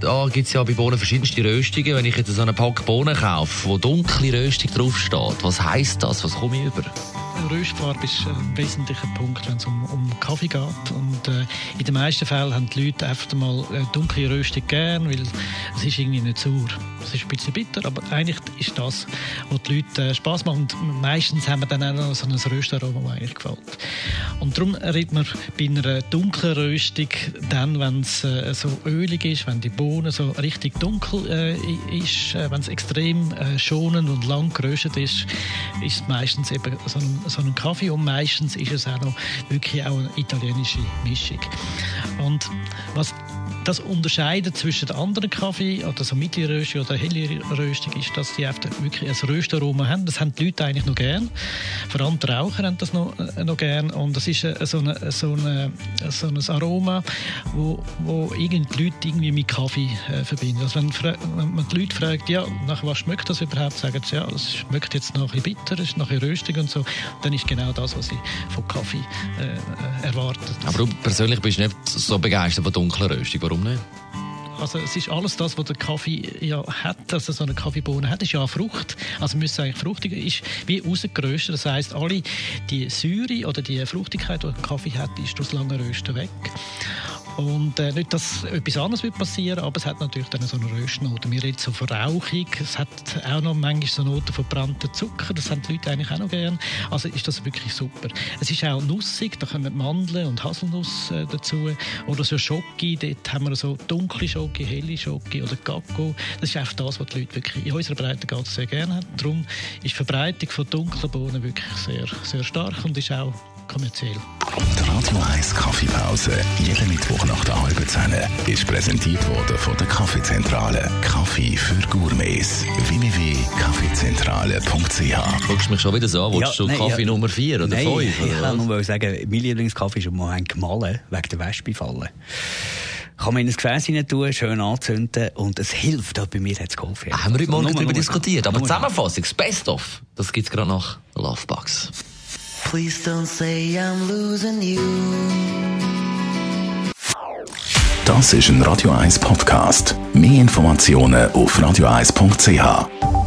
Da gibt es ja bei Bohnen verschiedenste Röstungen. Wenn ich jetzt so einen Pack Bohnen kaufe, wo dunkle Röstung draufsteht, was heisst das? Was komme ich über? Röstfarbe ist ein wesentlicher Punkt, wenn es um, um Kaffee geht. Und äh, in den meisten Fällen haben die Leute einfach mal eine dunkle Röstung gern, weil es ist irgendwie nicht sauer. Es ist ein bisschen bitter, aber eigentlich ist das, was die Leute äh, Spaß macht. Und meistens haben wir dann auch noch so ein Röstaroma, das eigentlich gefällt. Und darum redet man bei einer dunklen Röstung dann, wenn es äh, so ölig ist, wenn die Bohnen so richtig dunkel äh, ist, äh, wenn es extrem äh, schonend und lang geröstet ist, ist es meistens eben so ein, so ein Kaffee und meistens ist es auch noch wirklich auch eine italienische Mischung. Und was das unterscheidet zwischen den anderen Kaffee oder so mittlere oder helle Röstung ist, dass die wirklich ein Röstaroma haben. Das haben die Leute eigentlich noch gern. Vor allem die Raucher haben das noch, äh, noch gern. Und das ist so, eine, so, eine, so ein Aroma, wo, wo irgendwie Leute irgendwie mit Kaffee äh, verbinden. Also wenn, wenn, man die Leute fragt, ja, nach was schmeckt das überhaupt, sagen sie, ja, das schmeckt jetzt nach ein bitter, es ist nach röstig und so. Dann ist genau das, was sie von Kaffee äh, erwartet. Aber du persönlich bist nicht so begeistert von dunkler Röstung. Warum nicht? Also es ist alles das, was der Kaffee ja hat, also so eine Kaffeebohne hat, ist ja eine Frucht. Also müsste eigentlich fruchtig, ist wie rausgeröstet. Das heißt, alle die Säure oder die Fruchtigkeit, die der Kaffee hat, ist das lange Rösten weg. Und äh, nicht, dass etwas anderes wird passieren, aber es hat natürlich dann so eine Röstnote. Wir reden so von Rauchig, es hat auch noch manchmal so Noten von brannten Zucker, das haben die Leute eigentlich auch noch gern. Also ist das wirklich super. Es ist auch nussig, da kommen Mandeln und Haselnuss äh, dazu. Oder so Schoki, dort haben wir so dunkle Schoki, helle Schoki oder Kakao. Das ist einfach das, was die Leute wirklich in unserer Breite sehr gerne haben. Darum ist die Verbreitung von dunklen Bohnen wirklich sehr, sehr stark und ist auch kommerziell. Die Radio 1 Kaffeepause, jeden Mittwoch nach der halben Zehn, ist präsentiert worden von der Kaffeezentrale. Kaffee für Gourmets. www.kaffeezentrale.ch Guckst mich schon wieder so an, ja, du nein, Kaffee ja, Nummer 4 oder 5? Ich kann nur sagen, mein Lieblingskaffee ist im Moment gemahlen, wegen der Wespenfalle kann man in ein Gefäß rein tun, schön anzünden und es hilft. Auch bei mir hat es geholfen. Haben wir heute Morgen darüber diskutiert. Aber Zusammenfassung, das Best-of, das gibt es gerade nach Lovebox. Please don't say I'm losing you. Das ist ein Radio 1 Podcast. Mehr Informationen auf radio1.ch.